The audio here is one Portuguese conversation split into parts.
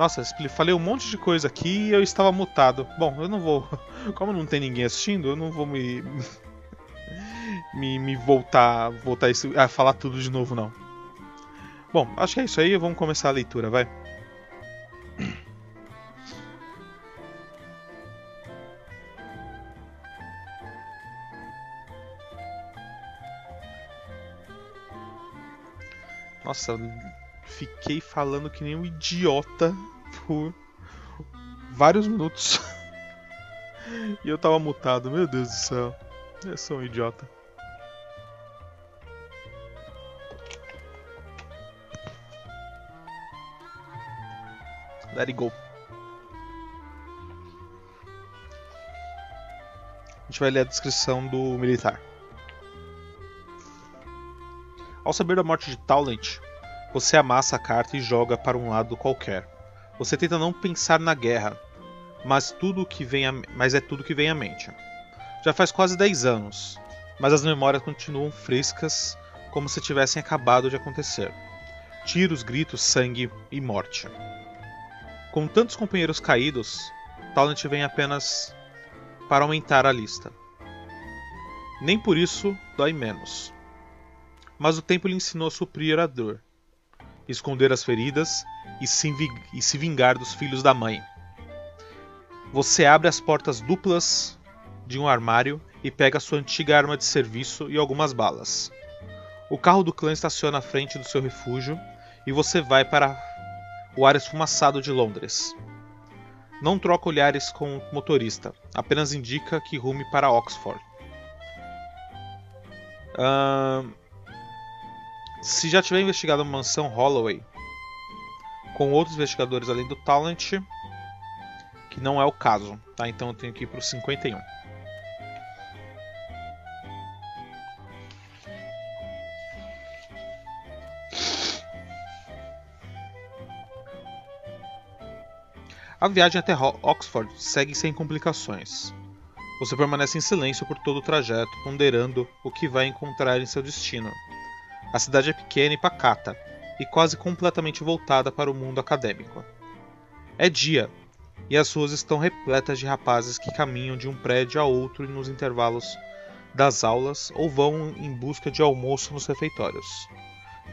Nossa, falei um monte de coisa aqui e eu estava mutado. Bom, eu não vou. Como não tem ninguém assistindo, eu não vou me. me, me voltar, voltar a falar tudo de novo, não. Bom, acho que é isso aí. Vamos começar a leitura, vai. Nossa, fiquei falando que nem um idiota por vários minutos. e eu tava mutado, meu Deus do céu. Eu sou um idiota. Let it go. A gente vai ler a descrição do militar. Ao saber da morte de Talent, você amassa a carta e joga para um lado qualquer. Você tenta não pensar na guerra, mas tudo que vem a... mas é tudo que vem à mente. Já faz quase 10 anos, mas as memórias continuam frescas como se tivessem acabado de acontecer. Tiros, gritos, sangue e morte. Com tantos companheiros caídos, Talent vem apenas para aumentar a lista. Nem por isso dói menos mas o tempo lhe ensinou a suprir a dor, esconder as feridas e se, vingar dos filhos da mãe. Você abre as portas duplas de um armário e pega sua antiga arma de serviço e algumas balas. O carro do clã estaciona à frente do seu refúgio e você vai para o ar esfumaçado de Londres. Não troca olhares com o motorista, apenas indica que rume para Oxford. Uh, se já tiver investigado a mansão Holloway com outros investigadores além do Talent, que não é o caso, tá? Então eu tenho que ir para o 51. A viagem até Oxford segue sem complicações. Você permanece em silêncio por todo o trajeto, ponderando o que vai encontrar em seu destino. A cidade é pequena e pacata, e quase completamente voltada para o mundo acadêmico. É dia, e as ruas estão repletas de rapazes que caminham de um prédio a outro nos intervalos das aulas ou vão em busca de almoço nos refeitórios.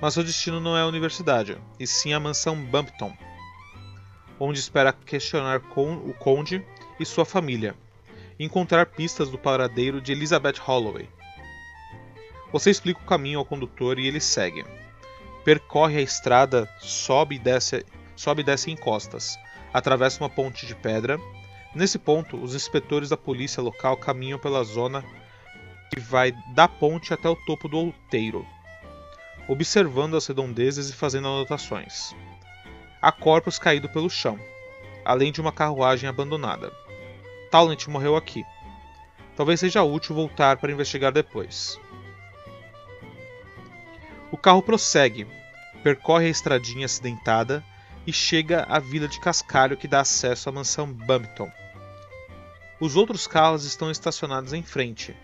Mas seu destino não é a universidade, e sim a mansão Bumpton, onde espera questionar o conde e sua família, e encontrar pistas do paradeiro de Elizabeth Holloway, você explica o caminho ao condutor e ele segue. Percorre a estrada, sobe e desce, sobe e desce em costas, atravessa uma ponte de pedra. Nesse ponto, os inspetores da polícia local caminham pela zona que vai da ponte até o topo do outeiro, observando as redondezas e fazendo anotações. Há corpos caídos pelo chão, além de uma carruagem abandonada. Talent morreu aqui. Talvez seja útil voltar para investigar depois. O carro prossegue, percorre a estradinha acidentada e chega à vila de cascalho que dá acesso à mansão Bumpton. Os outros carros estão estacionados em frente,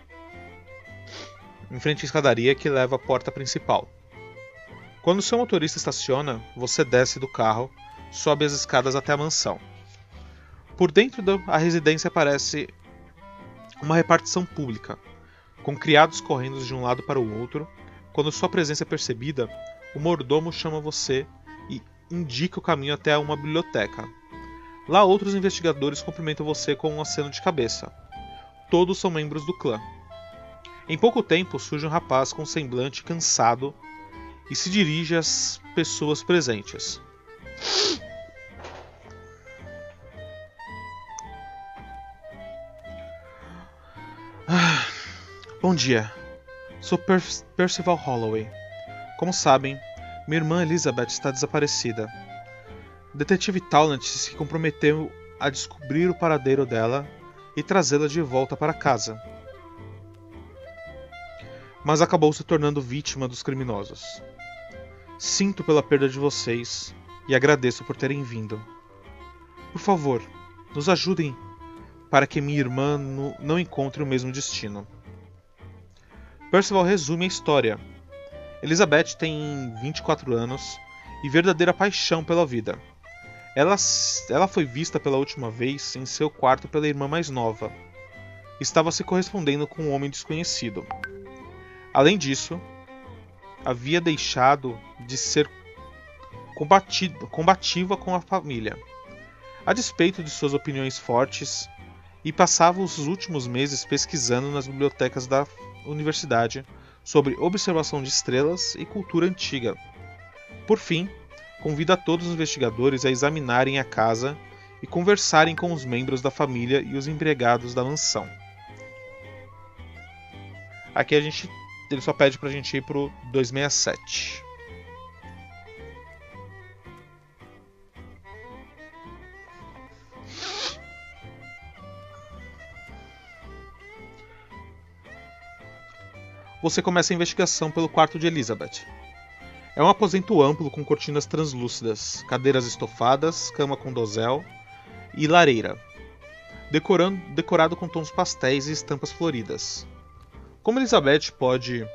em frente à escadaria que leva à porta principal. Quando seu motorista estaciona, você desce do carro, sobe as escadas até a mansão. Por dentro da residência parece uma repartição pública, com criados correndo de um lado para o outro quando sua presença é percebida, o mordomo chama você e indica o caminho até uma biblioteca. Lá, outros investigadores cumprimentam você com um aceno de cabeça. Todos são membros do clã. Em pouco tempo, surge um rapaz com um semblante cansado e se dirige às pessoas presentes. Ah, bom dia. Sou per Percival Holloway. Como sabem, minha irmã Elizabeth está desaparecida. O detetive Talent se comprometeu a descobrir o paradeiro dela e trazê-la de volta para casa. Mas acabou se tornando vítima dos criminosos. Sinto pela perda de vocês e agradeço por terem vindo. Por favor, nos ajudem para que minha irmã não encontre o mesmo destino. Percival resume a história. Elizabeth tem 24 anos e verdadeira paixão pela vida. Ela, ela foi vista pela última vez em seu quarto pela irmã mais nova. Estava se correspondendo com um homem desconhecido. Além disso, havia deixado de ser combativa com a família, a despeito de suas opiniões fortes, e passava os últimos meses pesquisando nas bibliotecas da universidade sobre observação de estrelas e cultura antiga. Por fim, convida todos os investigadores a examinarem a casa e conversarem com os membros da família e os empregados da mansão. Aqui a gente ele só pede pra gente ir pro 267. Você começa a investigação pelo quarto de Elizabeth. É um aposento amplo com cortinas translúcidas, cadeiras estofadas, cama com dosel e lareira, decorando, decorado com tons pastéis e estampas floridas. Como Elizabeth pode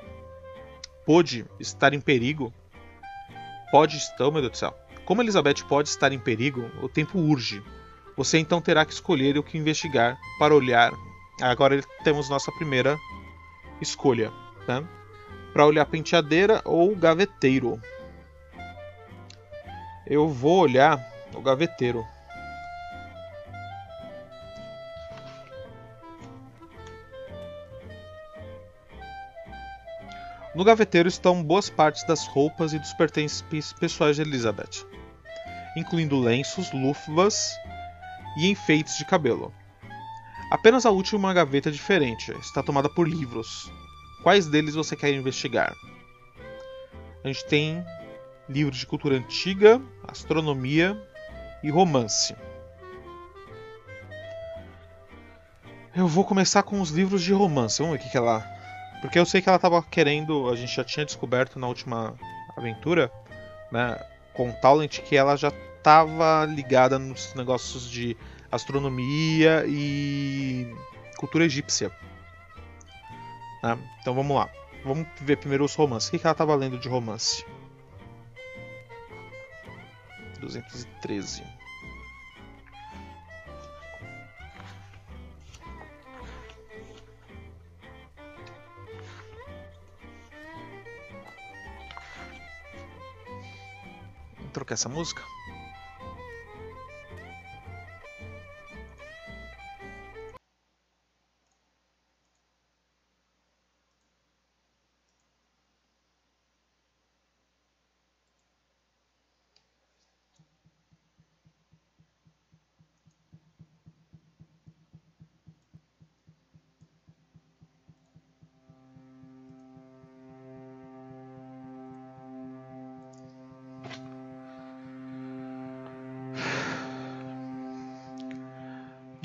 pode estar em perigo, pode estar, oh meu Deus do céu. Como Elizabeth pode estar em perigo, o tempo urge. Você então terá que escolher o que investigar para olhar. Agora temos nossa primeira escolha, né? Para olhar penteadeira ou gaveteiro. Eu vou olhar o gaveteiro. No gaveteiro estão boas partes das roupas e dos pertences pessoais de Elizabeth, incluindo lenços, luvas e enfeites de cabelo. Apenas a última gaveta diferente está tomada por livros. Quais deles você quer investigar? A gente tem livros de cultura antiga, astronomia e romance. Eu vou começar com os livros de romance. Vamos ver o que, que ela porque eu sei que ela estava querendo, a gente já tinha descoberto na última aventura, né, com Talent, que ela já estava ligada nos negócios de astronomia e cultura egípcia. Né? Então vamos lá. Vamos ver primeiro os romances. O que, ela estava lendo de romance? 213. trocar essa música?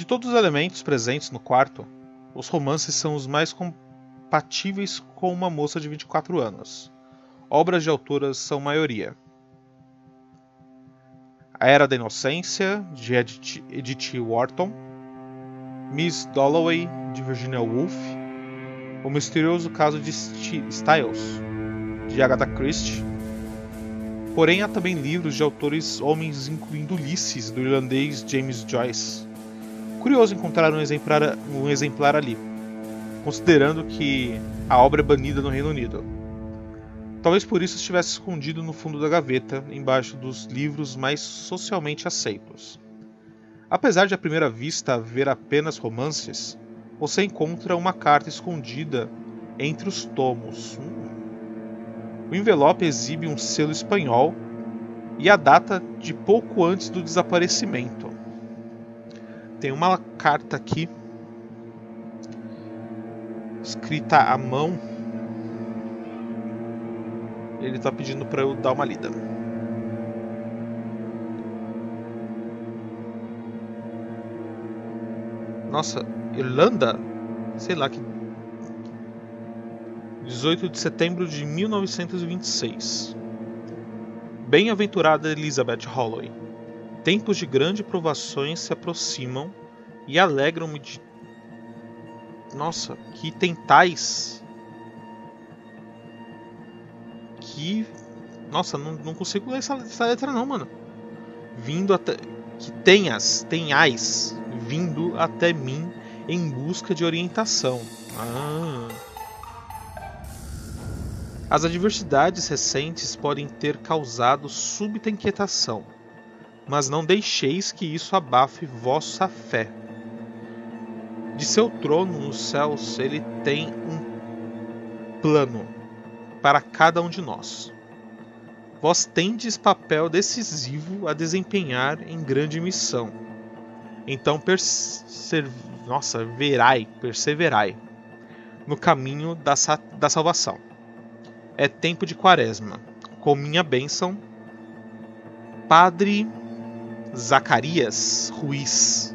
De todos os elementos presentes no quarto, os romances são os mais compatíveis com uma moça de 24 anos. Obras de autoras são maioria. A Era da Inocência, de Edith, Edith Wharton, Miss Dalloway, de Virginia Woolf, O Misterioso Caso de Styles, de Agatha Christie. Porém, há também livros de autores homens, incluindo Ulisses, do irlandês James Joyce curioso encontrar um exemplar, um exemplar ali, considerando que a obra é banida no Reino Unido. Talvez por isso estivesse escondido no fundo da gaveta, embaixo dos livros mais socialmente aceitos. Apesar de à primeira vista haver apenas romances, você encontra uma carta escondida entre os tomos. Hum. O envelope exibe um selo espanhol e a data de pouco antes do desaparecimento tem uma carta aqui escrita à mão. Ele está pedindo para eu dar uma lida. Nossa, Irlanda? Sei lá que 18 de setembro de 1926. Bem-aventurada Elizabeth Holloway. Tempos de grandes provações se aproximam e alegram-me de. Nossa, que tentais. Que. Nossa, não, não consigo ler essa, essa letra não, mano. vindo até que tenhas, tenhais vindo até mim em busca de orientação. Ah. As adversidades recentes podem ter causado súbita inquietação, mas não deixeis que isso abafe vossa fé. De seu trono nos céus, ele tem um plano para cada um de nós. Vós tendes papel decisivo a desempenhar em grande missão. Então nossa, verai, perseverai no caminho da, da salvação. É tempo de quaresma. Com minha bênção, Padre Zacarias Ruiz.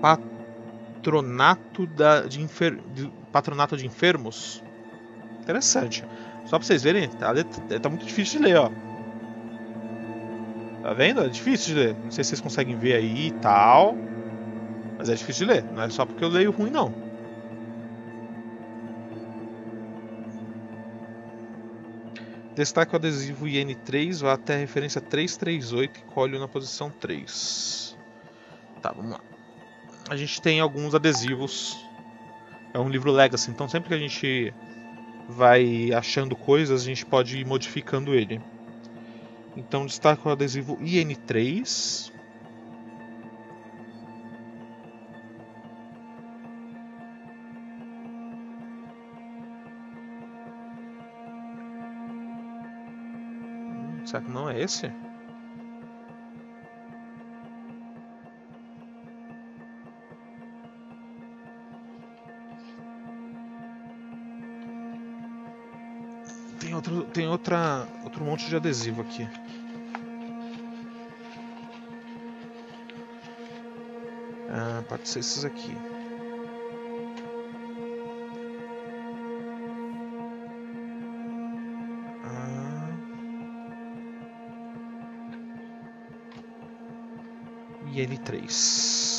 Patronato, da, de, enfer, de, patronato de enfermos. Interessante. Só pra vocês verem, tá, tá muito difícil de ler, ó. Tá vendo? É difícil de ler. Não sei se vocês conseguem ver aí e tal. Mas é difícil de ler. Não é só porque eu leio ruim, não. Destaque o adesivo IN3, vá até a referência 338 e colhe na posição 3. Tá, vamos lá. A gente tem alguns adesivos. É um livro Legacy, então sempre que a gente vai achando coisas, a gente pode ir modificando ele. Então destaca o adesivo IN3. Será que não é esse? Tem outro, tem outra, outro monte de adesivo aqui. Ah, pode ser esses aqui. N3.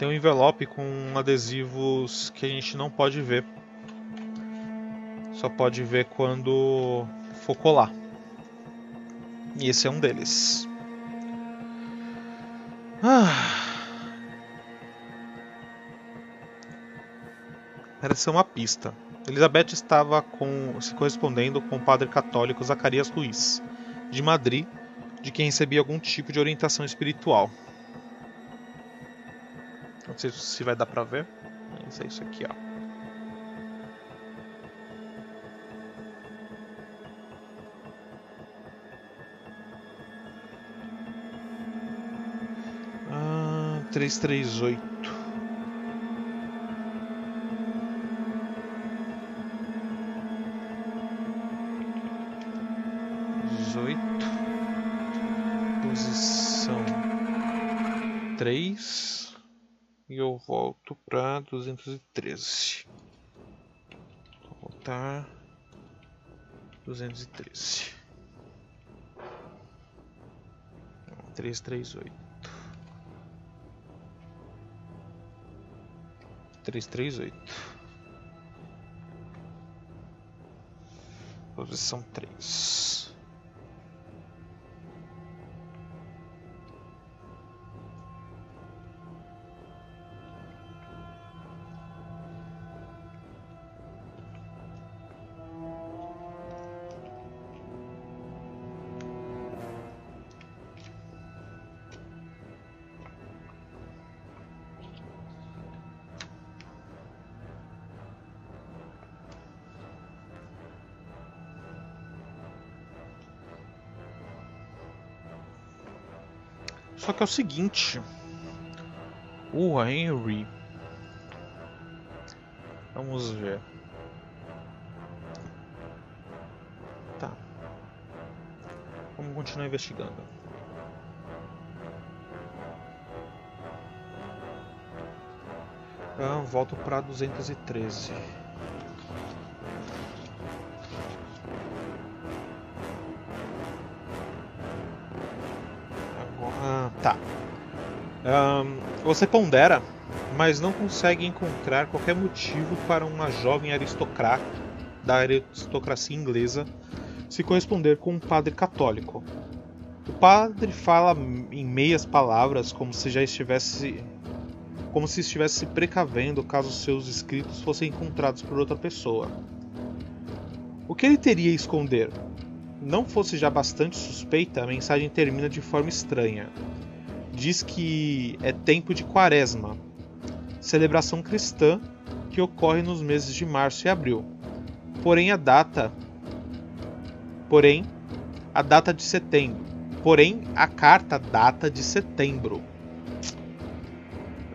tem um envelope com adesivos que a gente não pode ver. Só pode ver quando for colar. E esse é um deles. Ah. Parece ser uma pista. Elizabeth estava com, se correspondendo com o padre católico Zacarias Ruiz, de Madrid, de quem recebia algum tipo de orientação espiritual. Não sei se vai dar para ver, mas é isso aqui, ó. Ah, 338 213. Vou voltar 213. 338. 338. Posição 3. Só que é o seguinte. O Henry. Vamos ver. Tá. Vamos continuar investigando. Ah, volto para 213. Você pondera mas não consegue encontrar qualquer motivo para uma jovem aristocrata da aristocracia inglesa se corresponder com um padre católico. O padre fala em meias palavras como se já estivesse como se estivesse se precavendo caso seus escritos fossem encontrados por outra pessoa. O que ele teria a esconder? Não fosse já bastante suspeita, a mensagem termina de forma estranha. Diz que é tempo de quaresma, celebração cristã que ocorre nos meses de março e abril. Porém, a data. Porém, a data de setembro. Porém, a carta data de setembro.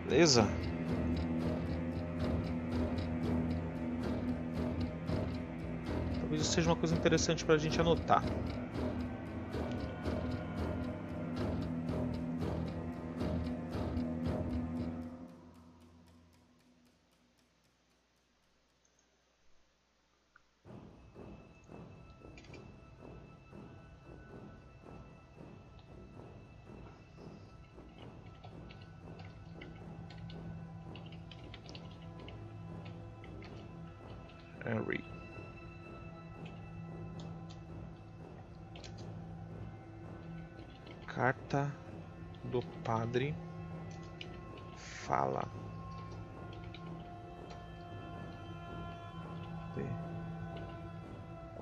Beleza? Talvez isso seja uma coisa interessante para a gente anotar. Carta do Padre fala. De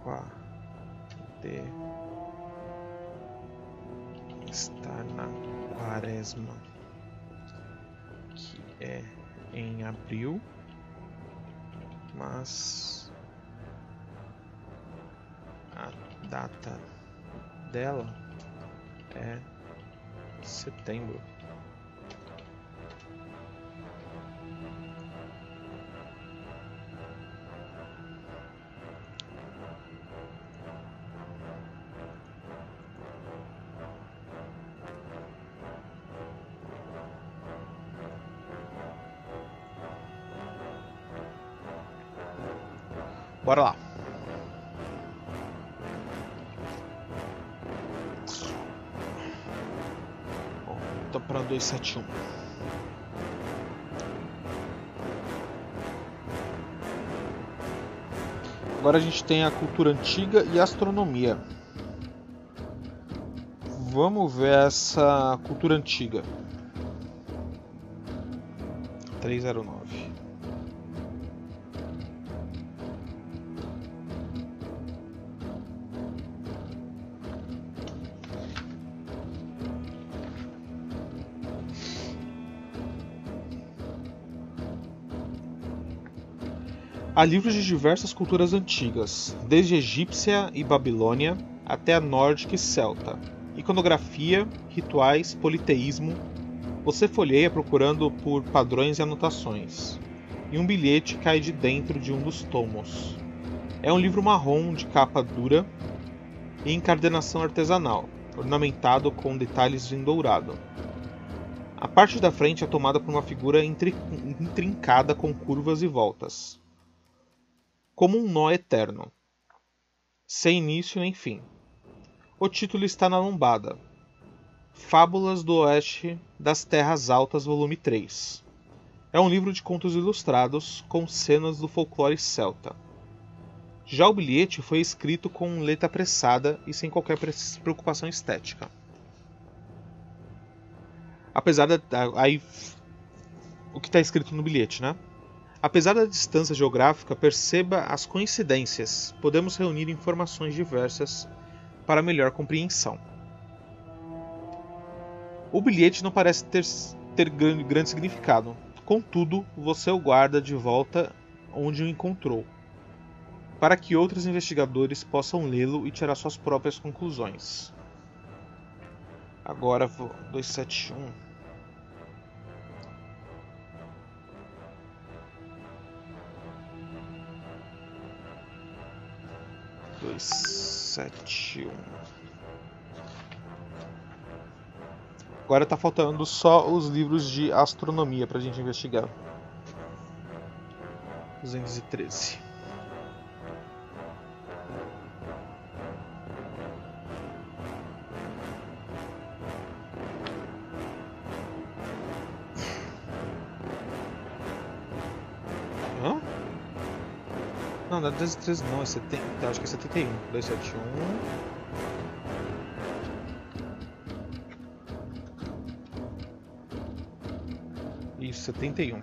qua de estar na quaresma que é em abril mas a data dela é setembro. Agora a gente tem a cultura antiga e astronomia. Vamos ver essa cultura antiga. 309. Há livros de diversas culturas antigas, desde egípcia e babilônia até a nórdica e celta. Iconografia, rituais, politeísmo. Você folheia procurando por padrões e anotações. E um bilhete cai de dentro de um dos tomos. É um livro marrom de capa dura e encardenação artesanal, ornamentado com detalhes em dourado. A parte da frente é tomada por uma figura intrincada com curvas e voltas como um nó eterno, sem início nem fim. O título está na lombada. Fábulas do Oeste das Terras Altas, volume 3. É um livro de contos ilustrados com cenas do folclore celta. Já o bilhete foi escrito com letra apressada e sem qualquer preocupação estética. Apesar da. Aí. O que está escrito no bilhete, né? Apesar da distância geográfica, perceba as coincidências. Podemos reunir informações diversas para melhor compreensão. O bilhete não parece ter, ter grande, significado. Contudo, você o guarda de volta onde o encontrou, para que outros investigadores possam lê-lo e tirar suas próprias conclusões. Agora, 271. Dois, sete, um. Agora tá faltando só os livros de astronomia pra gente investigar. 213. Não, não é 213 não, é 70. Acho que é 71. 271. Isso, 71.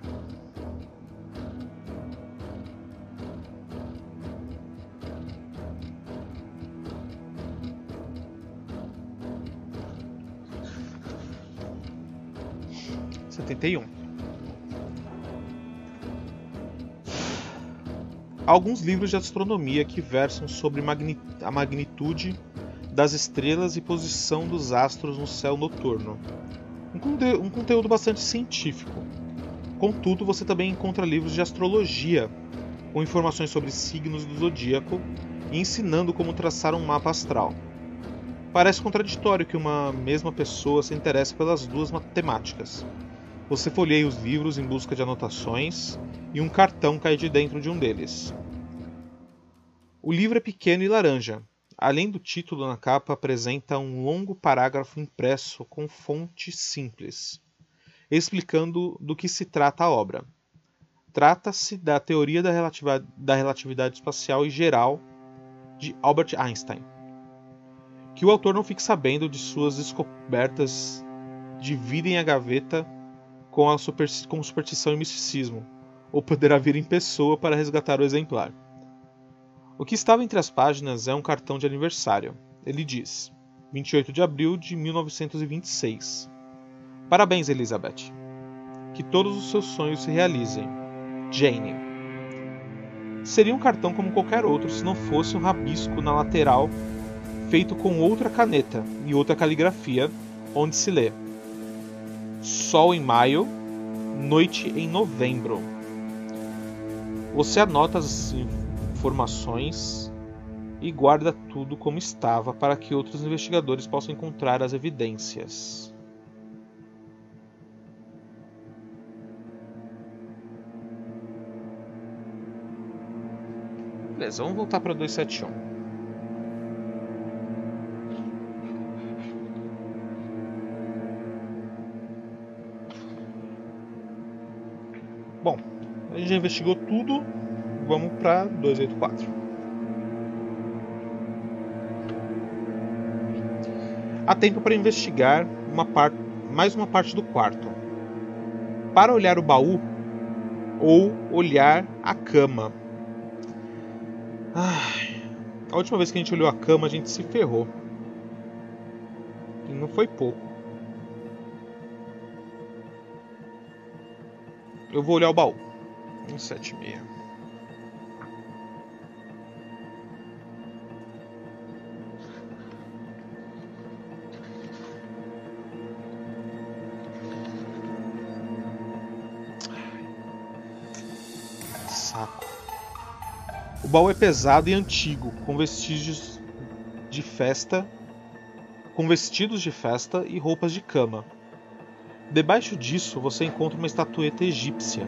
Setenta e um. Alguns livros de astronomia que versam sobre a magnitude das estrelas e posição dos astros no céu noturno. Um, conte um conteúdo bastante científico. Contudo, você também encontra livros de astrologia, com informações sobre signos do zodíaco e ensinando como traçar um mapa astral. Parece contraditório que uma mesma pessoa se interesse pelas duas matemáticas. Você folheia os livros em busca de anotações e um cartão cai de dentro de um deles. O livro é pequeno e laranja. Além do título na capa, apresenta um longo parágrafo impresso com fonte simples, explicando do que se trata a obra. Trata-se da teoria da relatividade, da relatividade espacial e geral de Albert Einstein, que o autor não fique sabendo de suas descobertas dividem a gaveta com, a super, com superstição e misticismo, ou poderá vir em pessoa para resgatar o exemplar. O que estava entre as páginas é um cartão de aniversário. Ele diz: 28 de abril de 1926. Parabéns, Elizabeth. Que todos os seus sonhos se realizem. Jane. Seria um cartão como qualquer outro se não fosse um rabisco na lateral feito com outra caneta e outra caligrafia, onde se lê: Sol em maio, noite em novembro. Você anota as informações e guarda tudo como estava para que outros investigadores possam encontrar as evidências. Beleza, vamos voltar para 271. Bom, a gente já investigou tudo, vamos para 284. Há tempo para investigar uma mais uma parte do quarto. Para olhar o baú ou olhar a cama. Ai, a última vez que a gente olhou a cama, a gente se ferrou. E não foi pouco. Eu vou olhar o baú. 176. Baú é pesado e antigo, com vestígios de festa, com vestidos de festa e roupas de cama. Debaixo disso você encontra uma estatueta egípcia.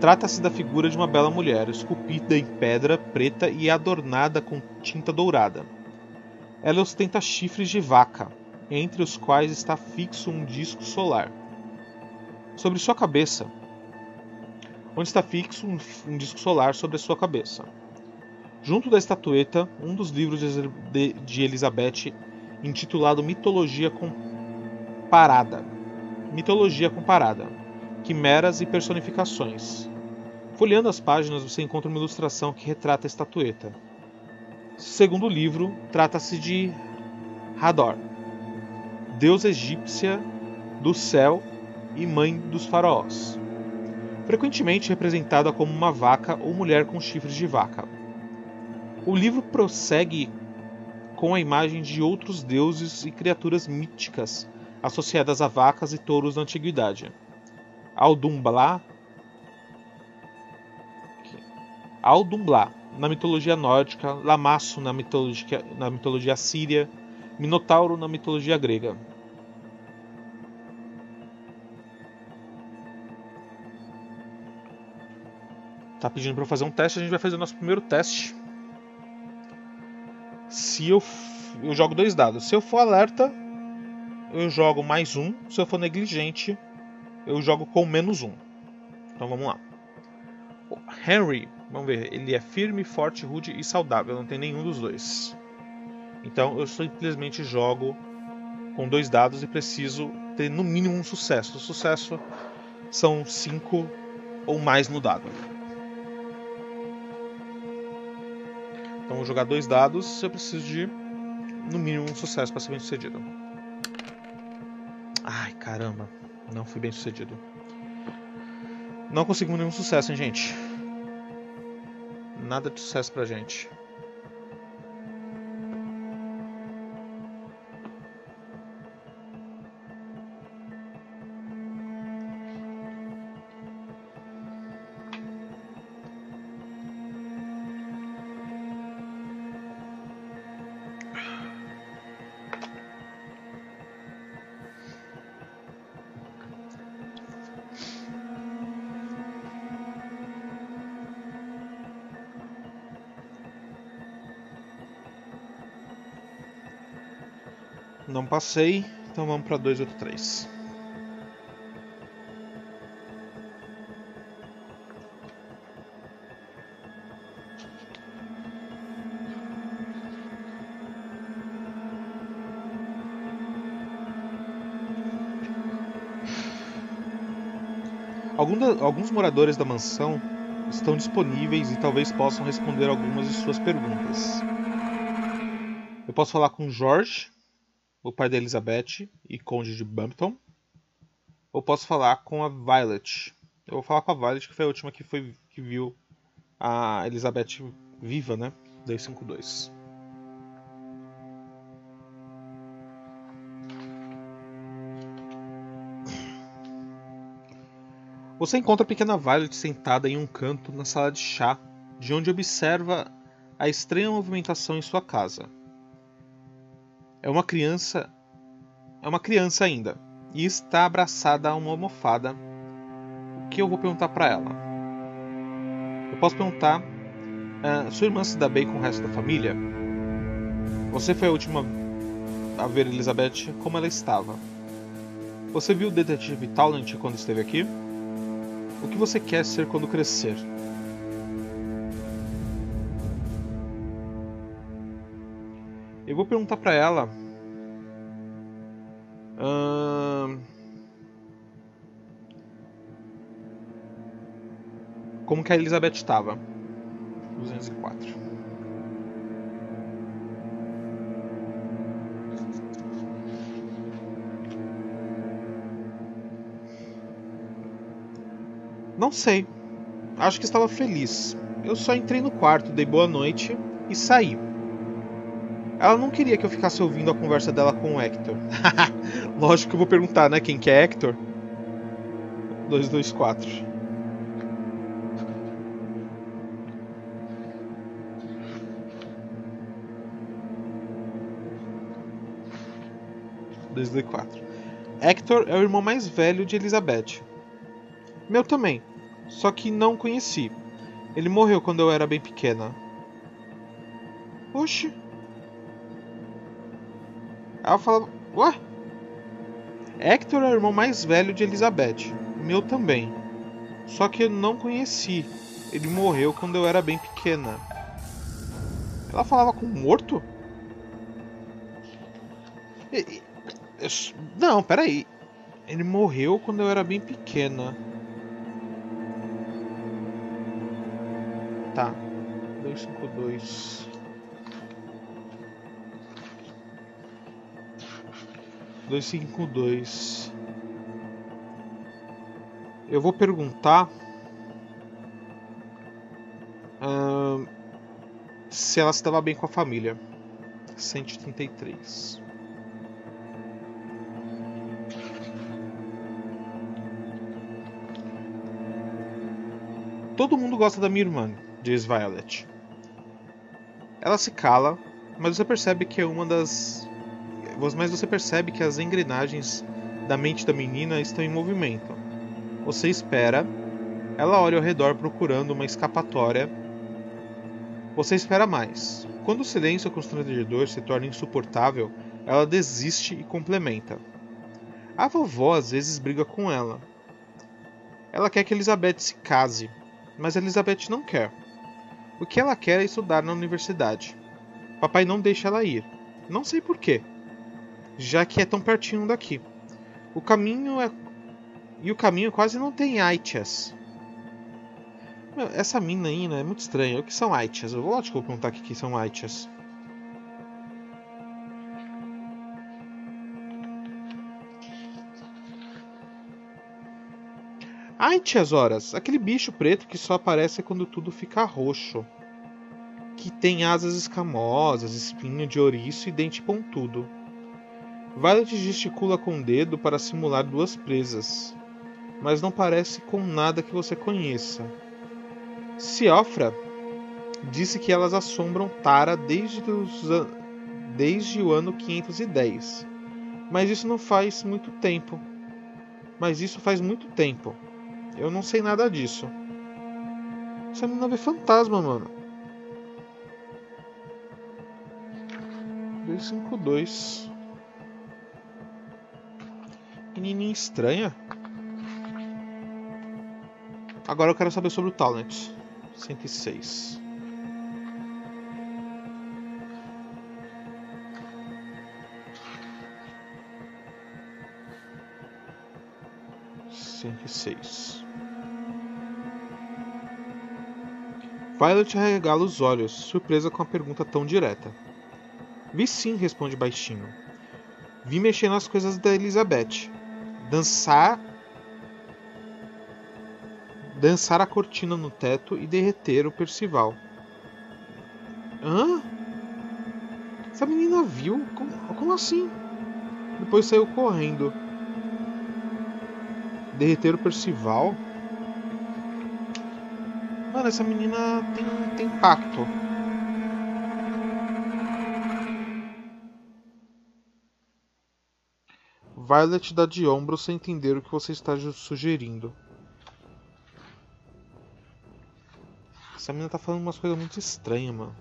Trata-se da figura de uma bela mulher, esculpida em pedra preta e adornada com tinta dourada. Ela ostenta chifres de vaca, entre os quais está fixo um disco solar. Sobre sua cabeça, onde está fixo um, um disco solar sobre a sua cabeça. Junto da estatueta, um dos livros de, Elizabeth, intitulado Mitologia Comparada Mitologia comparada. Quimeras e personificações. Folheando as páginas, você encontra uma ilustração que retrata a estatueta. Segundo o livro, trata-se de Hador, deusa egípcia do céu e mãe dos faraós. Frequentemente representada como uma vaca ou mulher com chifres de vaca. O livro prossegue com a imagem de outros deuses e criaturas míticas associadas a vacas e touros na antiguidade. Aldumblá, Aldumblá na mitologia nórdica, Lamaço na mitologia, na mitologia síria, Minotauro na mitologia grega. Tá pedindo para fazer um teste, a gente vai fazer o nosso primeiro teste. Se eu eu jogo dois dados. Se eu for alerta, eu jogo mais um. Se eu for negligente, eu jogo com menos um. Então vamos lá. O Henry Vamos ver. Ele é firme, forte, rude e saudável. Não tem nenhum dos dois. Então eu simplesmente jogo com dois dados e preciso ter no mínimo um sucesso. O sucesso são cinco ou mais no dado. Então, vou jogar dois dados, eu preciso de no mínimo um sucesso para ser bem sucedido. Ai, caramba, não fui bem sucedido. Não conseguimos nenhum sucesso, hein, gente? Nada de sucesso pra gente. Passei, então vamos para 283. Alguns moradores da mansão estão disponíveis e talvez possam responder algumas de suas perguntas. Eu posso falar com Jorge, o pai da Elizabeth e conde de Bumpton. Ou posso falar com a Violet. Eu vou falar com a Violet, que foi a última que, foi, que viu a Elizabeth viva, né? 252. Você encontra a pequena Violet sentada em um canto na sala de chá, de onde observa a estranha movimentação em sua casa. É uma criança. É uma criança ainda. E está abraçada a uma almofada. O que eu vou perguntar para ela? Eu posso perguntar. Uh, sua irmã se dá bem com o resto da família? Você foi a última a ver Elizabeth como ela estava. Você viu o detetive Talent quando esteve aqui? O que você quer ser quando crescer? Eu vou perguntar para ela. Hum, como que a Elizabeth estava? 204. Não sei. Acho que estava feliz. Eu só entrei no quarto, dei boa noite e saí. Ela não queria que eu ficasse ouvindo a conversa dela com o Hector. Lógico que eu vou perguntar, né? Quem que é Hector? 224. Dois, dois, quatro. Hector é o irmão mais velho de Elizabeth. Meu também, só que não conheci. Ele morreu quando eu era bem pequena. Oxe, ela fala: Ué? Hector é o irmão mais velho de Elizabeth. Meu também. Só que eu não conheci. Ele morreu quando eu era bem pequena. Ela falava com um morto? Não, peraí. Ele morreu quando eu era bem pequena. Tá. 252. 252. Eu vou perguntar se ela estava bem com a família. 133. Todo mundo gosta da minha irmã, diz Violet. Ela se cala, mas você percebe que é uma das mas você percebe que as engrenagens da mente da menina estão em movimento. Você espera, ela olha ao redor procurando uma escapatória. Você espera mais. Quando o silêncio constrangedor se torna insuportável, ela desiste e complementa. A vovó às vezes briga com ela. Ela quer que Elizabeth se case, mas Elizabeth não quer. O que ela quer é estudar na universidade. Papai não deixa ela ir. Não sei porquê, já que é tão pertinho daqui. O caminho é. E o caminho quase não tem Aitias. Essa mina aí, né? É muito estranha. O que são Aitias? Eu vou lá te perguntar o que são Aitias. Aitias, horas. Aquele bicho preto que só aparece quando tudo fica roxo. Que tem asas escamosas, espinho de ouriço e dente pontudo. Violet gesticula com o dedo para simular duas presas, mas não parece com nada que você conheça. Siofra disse que elas assombram Tara desde, os, desde o ano 510. Mas isso não faz muito tempo. Mas isso faz muito tempo. Eu não sei nada disso. Essa menina vê fantasma, mano. 252. Menininha estranha. Agora eu quero saber sobre o Talent. 106. Cento e seis. Violet arregala os olhos, surpresa com a pergunta tão direta. Vi sim, responde baixinho. Vi mexer nas coisas da Elizabeth. Dançar dançar a cortina no teto e derreter o Percival. Hã? Essa menina viu? Como, como assim? Depois saiu correndo. Derreter o Percival? Mano, essa menina tem, tem pacto. Violet dá de ombro sem entender o que você está sugerindo. Essa menina tá falando umas coisas muito estranhas, mano.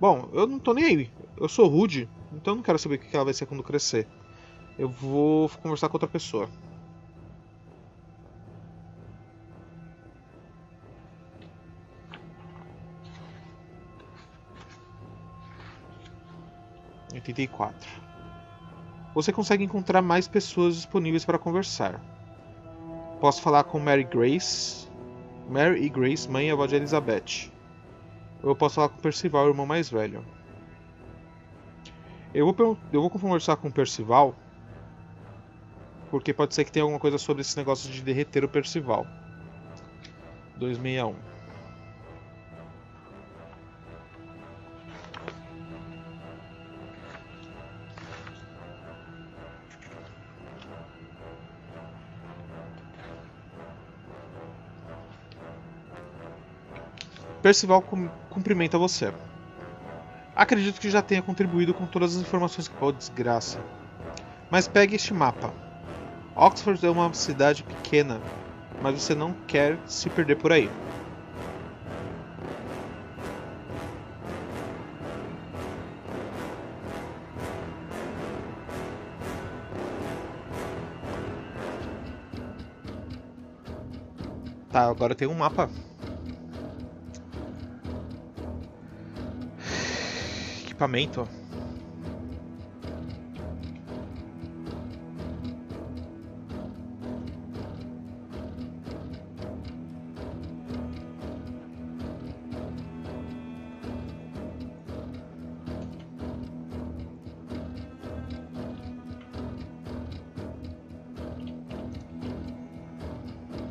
Bom, eu não tô nem aí. Eu sou rude, então eu não quero saber o que ela vai ser quando crescer. Eu vou conversar com outra pessoa. Oitenta e quatro. Você consegue encontrar mais pessoas disponíveis para conversar. Posso falar com Mary Grace, Mary e Grace, mãe e avó de Elizabeth. Eu posso falar com Percival, irmão mais velho. Eu vou, eu vou conversar com Percival. Porque pode ser que tenha alguma coisa sobre esse negócio de derreter o Percival. 261. Percival cumprimenta você. Acredito que já tenha contribuído com todas as informações que pode, desgraça. Mas pegue este mapa. Oxford é uma cidade pequena, mas você não quer se perder por aí. Tá, agora tem um mapa equipamento.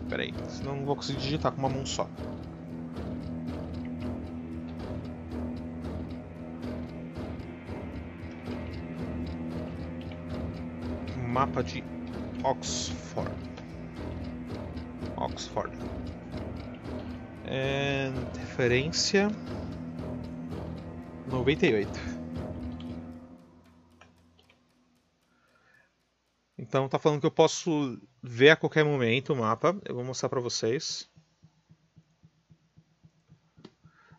Peraí, senão não vou conseguir digitar com uma mão só. Mapa de Oxford. Oxford. É, referência 98. Então tá falando que eu posso ver a qualquer momento o mapa. Eu vou mostrar para vocês.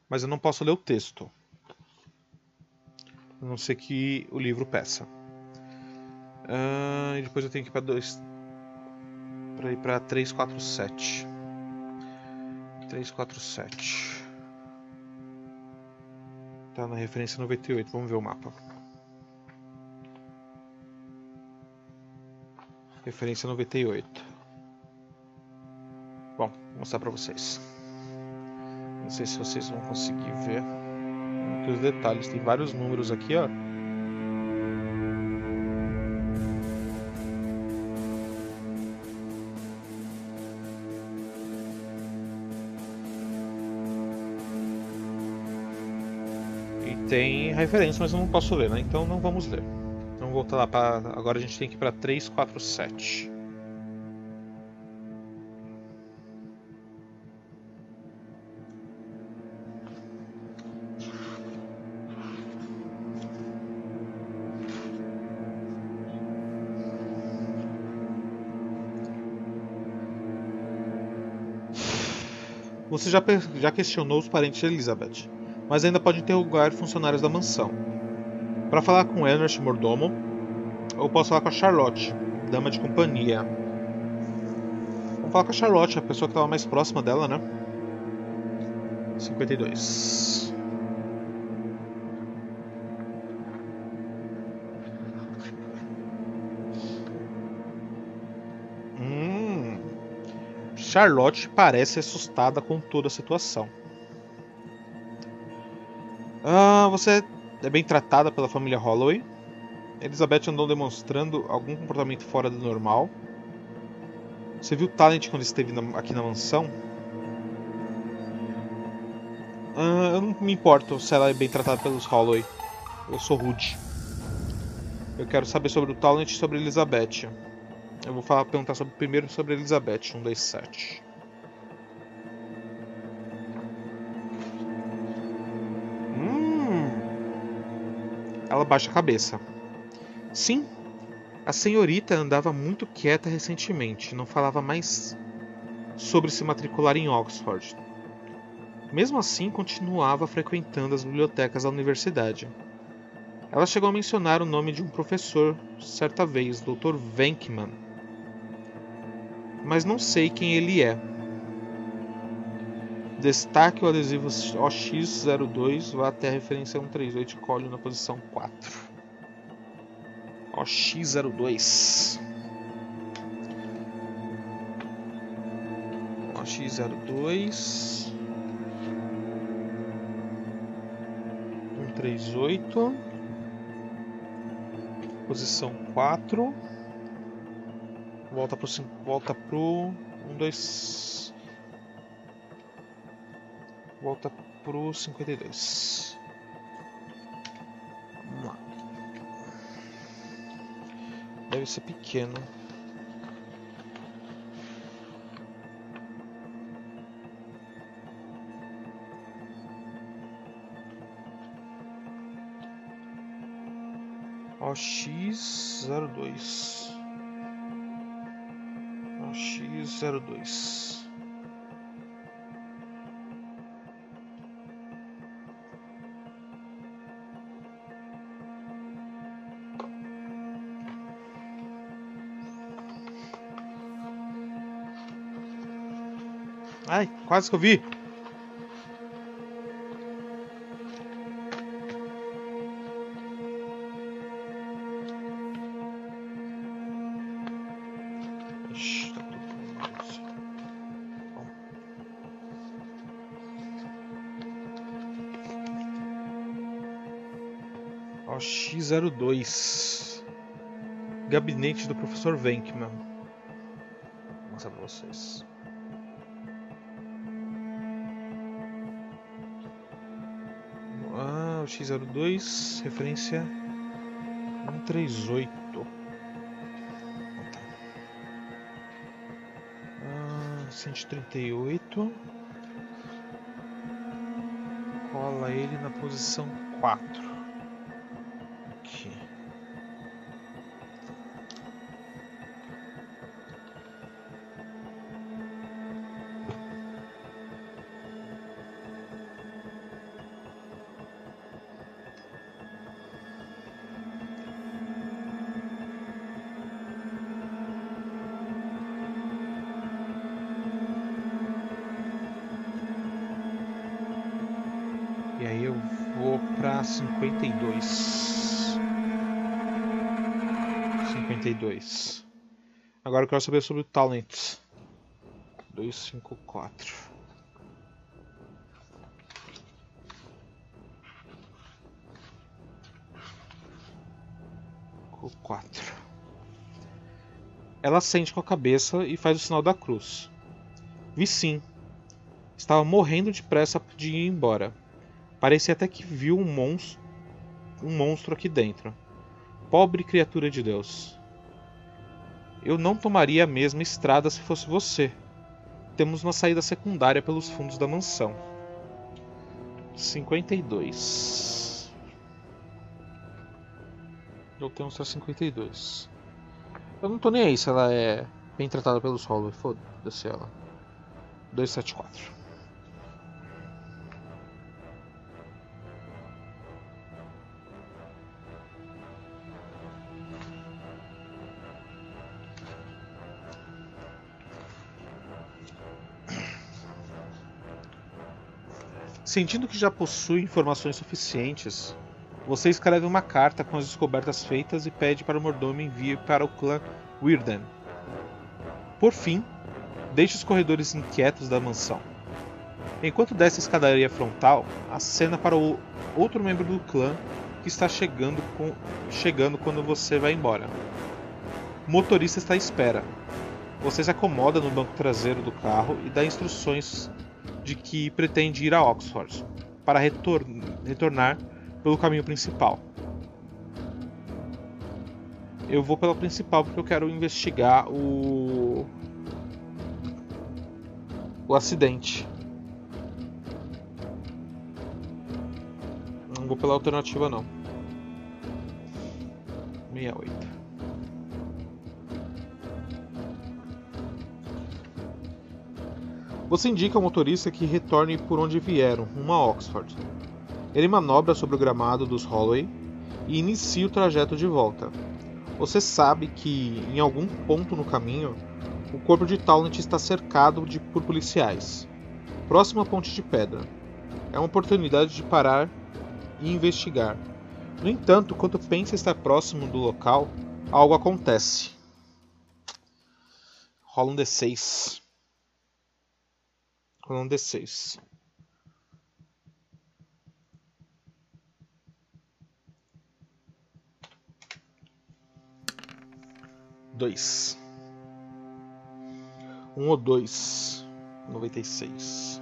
Mas eu não posso ler o texto. A não ser que o livro peça. Uh, e depois eu tenho que ir para dois. Para ir para 347. 347. Tá na referência 98. Vamos ver o mapa. Referência 98. Bom, vou mostrar pra vocês. Não sei se vocês vão conseguir ver muitos detalhes. Tem vários números aqui, ó. Tem referência, mas eu não posso ler, né? Então não vamos ler. Vamos voltar lá para. Agora a gente tem que ir para 347. Você já, já questionou os parentes de Elizabeth? Mas ainda pode interrogar funcionários da mansão. Para falar com Ernest Mordomo, ou posso falar com a Charlotte, dama de companhia. Vamos falar com a Charlotte, a pessoa que estava mais próxima dela, né? 52. Hum. Charlotte parece assustada com toda a situação. Você é bem tratada pela família Holloway. Elizabeth andou demonstrando algum comportamento fora do normal. Você viu Talent quando esteve na, aqui na mansão? Ah, eu não me importo se ela é bem tratada pelos Holloway. Eu sou rude. Eu quero saber sobre o Talent e sobre Elizabeth. Eu vou falar, perguntar sobre, primeiro sobre Elizabeth, 127. Ela baixa a cabeça. Sim, a senhorita andava muito quieta recentemente, não falava mais sobre se matricular em Oxford. Mesmo assim, continuava frequentando as bibliotecas da universidade. Ela chegou a mencionar o nome de um professor certa vez, Dr. Venkman. Mas não sei quem ele é. Destaque o adesivo OX02, vá até a referência 138 e colhe na posição 4. OX02. OX02. 138. Posição 4. Volta pro, volta pro 1, volta pro 52. Vamos lá. Deve ser pequeno. OX02 OX02 quase que eu vi. Ó, X02. Gabinete do professor Venkman Vou mostrar pra vocês X02, referência 138. Ah, 138. Cola ele na posição 4. 52. Agora eu quero saber sobre o Talent. 254. Com 4. Ela sente com a cabeça e faz o sinal da cruz. Vi sim. Estava morrendo de pressa de ir embora. Parecia até que viu um monstro, um monstro aqui dentro. Pobre criatura de Deus. Eu não tomaria a mesma estrada se fosse você. Temos uma saída secundária pelos fundos da mansão. 52. Eu tenho só 52. Eu não tô nem aí se ela é bem tratada pelos Holloway. Foda-se ela. 274. Sentindo que já possui informações suficientes, você escreve uma carta com as descobertas feitas e pede para o mordomo envie para o clã Wirden. Por fim, deixe os corredores inquietos da mansão. Enquanto desce a escadaria frontal, acena para o outro membro do clã que está chegando, com... chegando quando você vai embora. O motorista está à espera. Você se acomoda no banco traseiro do carro e dá instruções de que pretende ir a Oxford para retor retornar pelo caminho principal. Eu vou pela principal porque eu quero investigar o o acidente. Não vou pela alternativa não. 68. Você indica ao motorista que retorne por onde vieram, rumo a Oxford. Ele manobra sobre o gramado dos Holloway e inicia o trajeto de volta. Você sabe que, em algum ponto no caminho, o corpo de Talent está cercado de, por policiais, próximo à ponte de pedra. É uma oportunidade de parar e investigar. No entanto, quando pensa estar próximo do local, algo acontece. Rola um D6 com um D6. Dois. Um ou dois. Noventa e seis.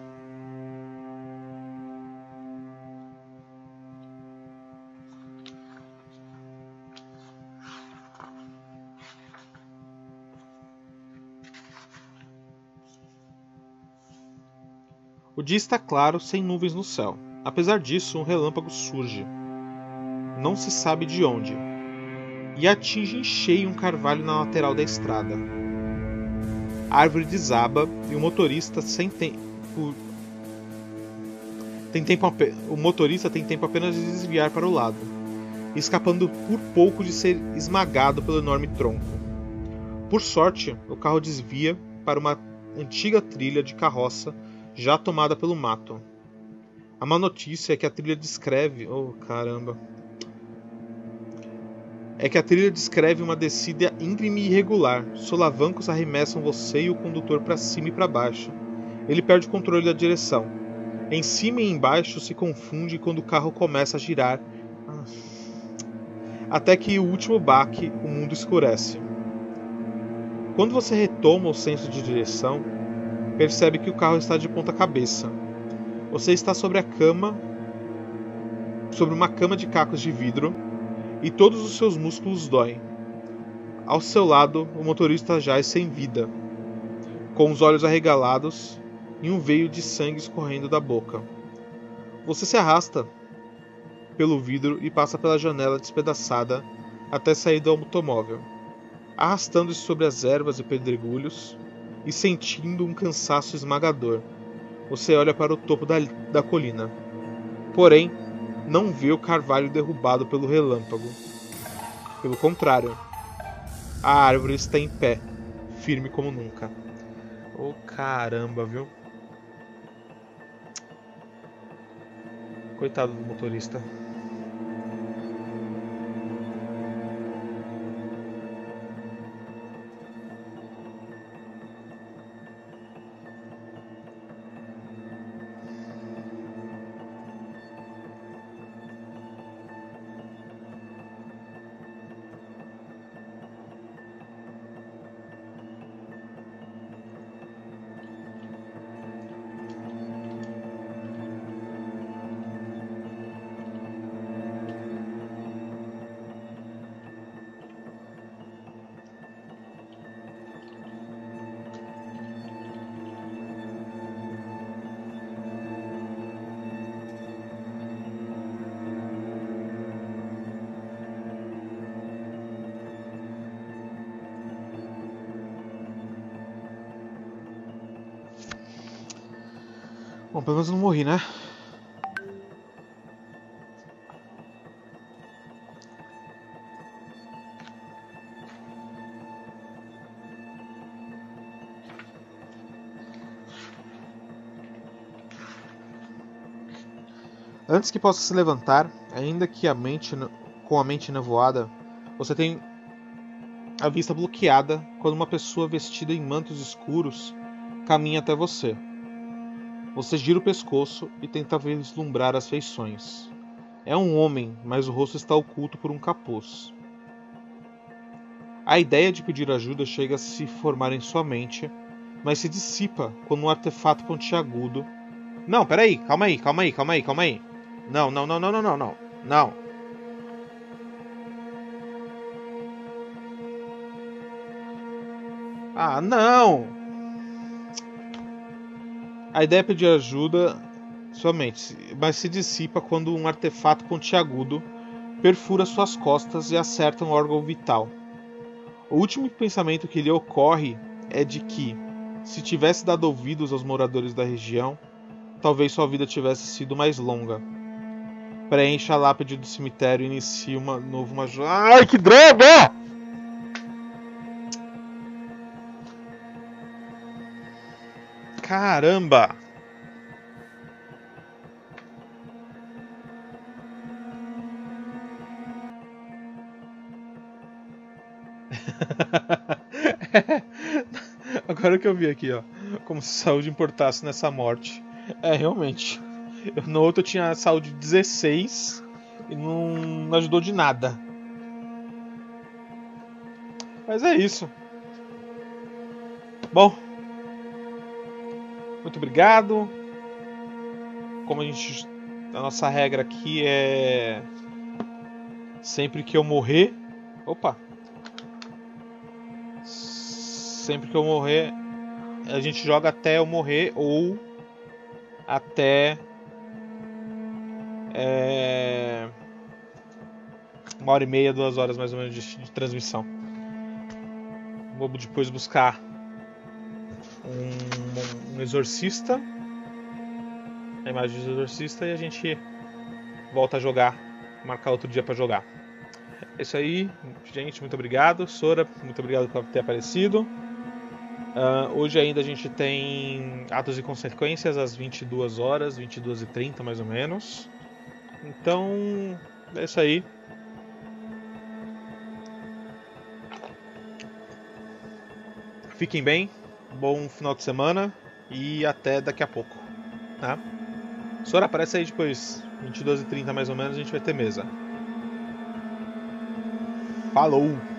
Dia está claro, sem nuvens no céu. Apesar disso, um relâmpago surge. Não se sabe de onde. E atinge em cheio um carvalho na lateral da estrada. A árvore desaba e o motorista sem tempo. Tem tempo o motorista tem tempo apenas de desviar para o lado, escapando por pouco de ser esmagado pelo enorme tronco. Por sorte, o carro desvia para uma antiga trilha de carroça já tomada pelo mato. A má notícia é que a trilha descreve. Oh, caramba. É que a trilha descreve uma descida íngreme e irregular. Solavancos arremessam você e o condutor para cima e para baixo. Ele perde o controle da direção. Em cima e embaixo se confunde quando o carro começa a girar. Ah. Até que o último baque, o mundo escurece. Quando você retoma o senso de direção, percebe que o carro está de ponta cabeça. Você está sobre a cama, sobre uma cama de cacos de vidro, e todos os seus músculos doem. Ao seu lado, o motorista jaz sem vida, com os olhos arregalados e um veio de sangue escorrendo da boca. Você se arrasta pelo vidro e passa pela janela despedaçada até sair do automóvel, arrastando-se sobre as ervas e pedregulhos, e sentindo um cansaço esmagador. Você olha para o topo da, da colina. Porém, não vê o carvalho derrubado pelo relâmpago. Pelo contrário, a árvore está em pé, firme como nunca. Oh caramba, viu? Coitado do motorista. Pelo menos não morri, né? Antes que possa se levantar, ainda que a mente com a mente nevoada, você tem a vista bloqueada quando uma pessoa vestida em mantos escuros caminha até você. Você gira o pescoço e tenta vislumbrar as feições. É um homem, mas o rosto está oculto por um capuz. A ideia de pedir ajuda chega a se formar em sua mente, mas se dissipa quando um artefato pontiagudo. Não, peraí, calma aí, calma aí, calma aí, calma aí. Não, não, não, não, não, não, não. Não. Ah, não! A ideia é pedir ajuda somente, mas se dissipa quando um artefato pontiagudo perfura suas costas e acerta um órgão vital. O último pensamento que lhe ocorre é de que, se tivesse dado ouvidos aos moradores da região, talvez sua vida tivesse sido mais longa. Preencha a lápide do cemitério e inicia uma novo uma. Ai, que droga! Caramba! Agora que eu vi aqui, ó, como se saúde importasse nessa morte. É, realmente. no outro eu tinha saúde 16 e não ajudou de nada. Mas é isso. Bom, muito obrigado. Como a gente. A nossa regra aqui é. Sempre que eu morrer. Opa! Sempre que eu morrer. A gente joga até eu morrer ou. Até. É, uma hora e meia, duas horas mais ou menos de, de transmissão. Vou depois buscar um, um exorcista, a imagem do exorcista, e a gente volta a jogar, marcar outro dia para jogar. É isso aí, gente, muito obrigado. Sora, muito obrigado por ter aparecido. Uh, hoje ainda a gente tem atos e consequências às 22 horas, 22 e 30 mais ou menos. Então, é isso aí. Fiquem bem bom final de semana e até daqui a pouco, tá? Sora, aparece aí depois, 22h30 mais ou menos, a gente vai ter mesa. Falou!